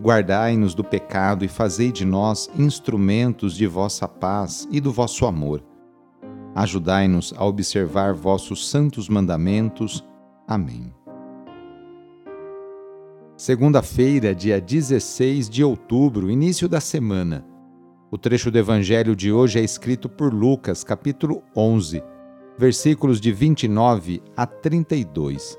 Guardai-nos do pecado e fazei de nós instrumentos de vossa paz e do vosso amor. Ajudai-nos a observar vossos santos mandamentos. Amém. Segunda-feira, dia 16 de outubro, início da semana. O trecho do evangelho de hoje é escrito por Lucas, capítulo 11, versículos de 29 a 32.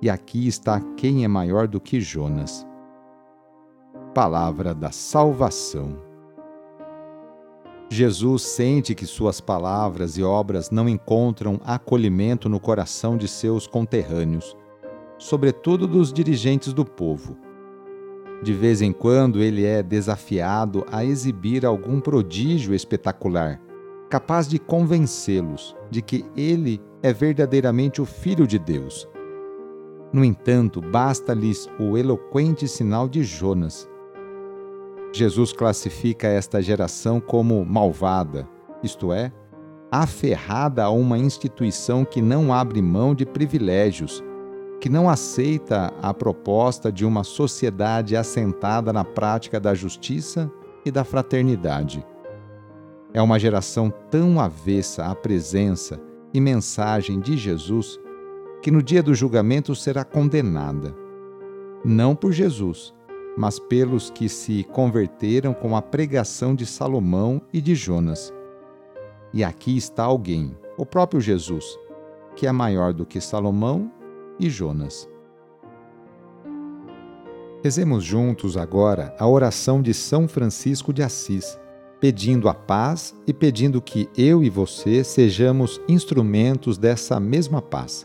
e aqui está quem é maior do que Jonas. Palavra da Salvação. Jesus sente que suas palavras e obras não encontram acolhimento no coração de seus conterrâneos, sobretudo dos dirigentes do povo. De vez em quando ele é desafiado a exibir algum prodígio espetacular, capaz de convencê-los de que ele é verdadeiramente o Filho de Deus no entanto, basta-lhes o eloquente sinal de Jonas. Jesus classifica esta geração como malvada, isto é, aferrada a uma instituição que não abre mão de privilégios, que não aceita a proposta de uma sociedade assentada na prática da justiça e da fraternidade. É uma geração tão avessa à presença e mensagem de Jesus que no dia do julgamento será condenada, não por Jesus, mas pelos que se converteram com a pregação de Salomão e de Jonas. E aqui está alguém, o próprio Jesus, que é maior do que Salomão e Jonas. Rezemos juntos agora a oração de São Francisco de Assis, pedindo a paz e pedindo que eu e você sejamos instrumentos dessa mesma paz.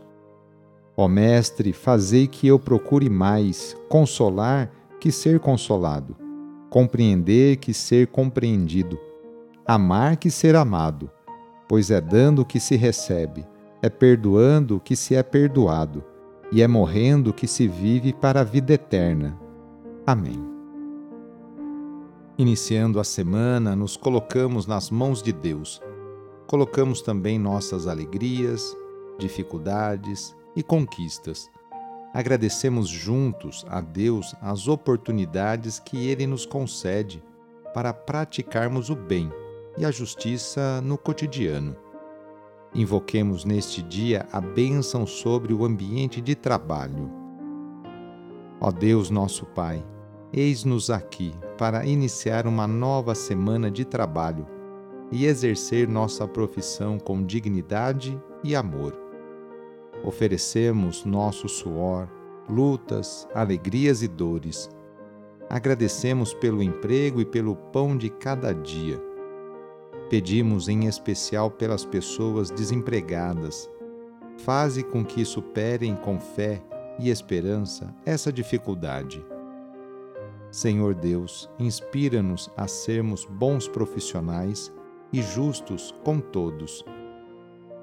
Ó Mestre, fazei que eu procure mais consolar que ser consolado, compreender que ser compreendido, amar que ser amado, pois é dando que se recebe, é perdoando que se é perdoado, e é morrendo que se vive para a vida eterna. Amém. Iniciando a semana, nos colocamos nas mãos de Deus. Colocamos também nossas alegrias, dificuldades, e conquistas. Agradecemos juntos a Deus as oportunidades que Ele nos concede para praticarmos o bem e a justiça no cotidiano. Invoquemos neste dia a bênção sobre o ambiente de trabalho. Ó Deus, nosso Pai, eis-nos aqui para iniciar uma nova semana de trabalho e exercer nossa profissão com dignidade e amor. Oferecemos nosso suor, lutas, alegrias e dores. Agradecemos pelo emprego e pelo pão de cada dia. Pedimos em especial pelas pessoas desempregadas. Faze com que superem com fé e esperança essa dificuldade. Senhor Deus, inspira-nos a sermos bons profissionais e justos com todos.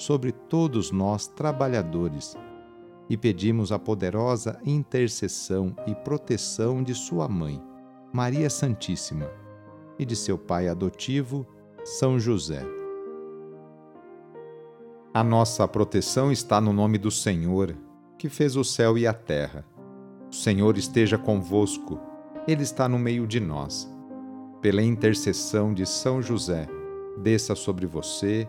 sobre todos nós trabalhadores e pedimos a poderosa intercessão e proteção de sua mãe, Maria Santíssima, e de seu pai adotivo, São José. A nossa proteção está no nome do Senhor, que fez o céu e a terra. O Senhor esteja convosco, Ele está no meio de nós. Pela intercessão de São José, desça sobre você,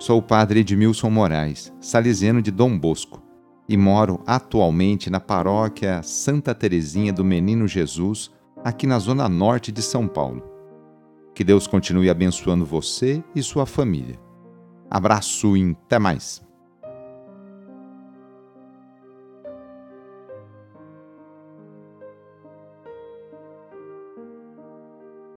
Sou o padre Edmilson Moraes, salesiano de Dom Bosco, e moro atualmente na paróquia Santa Terezinha do Menino Jesus, aqui na zona norte de São Paulo. Que Deus continue abençoando você e sua família. Abraço e até mais!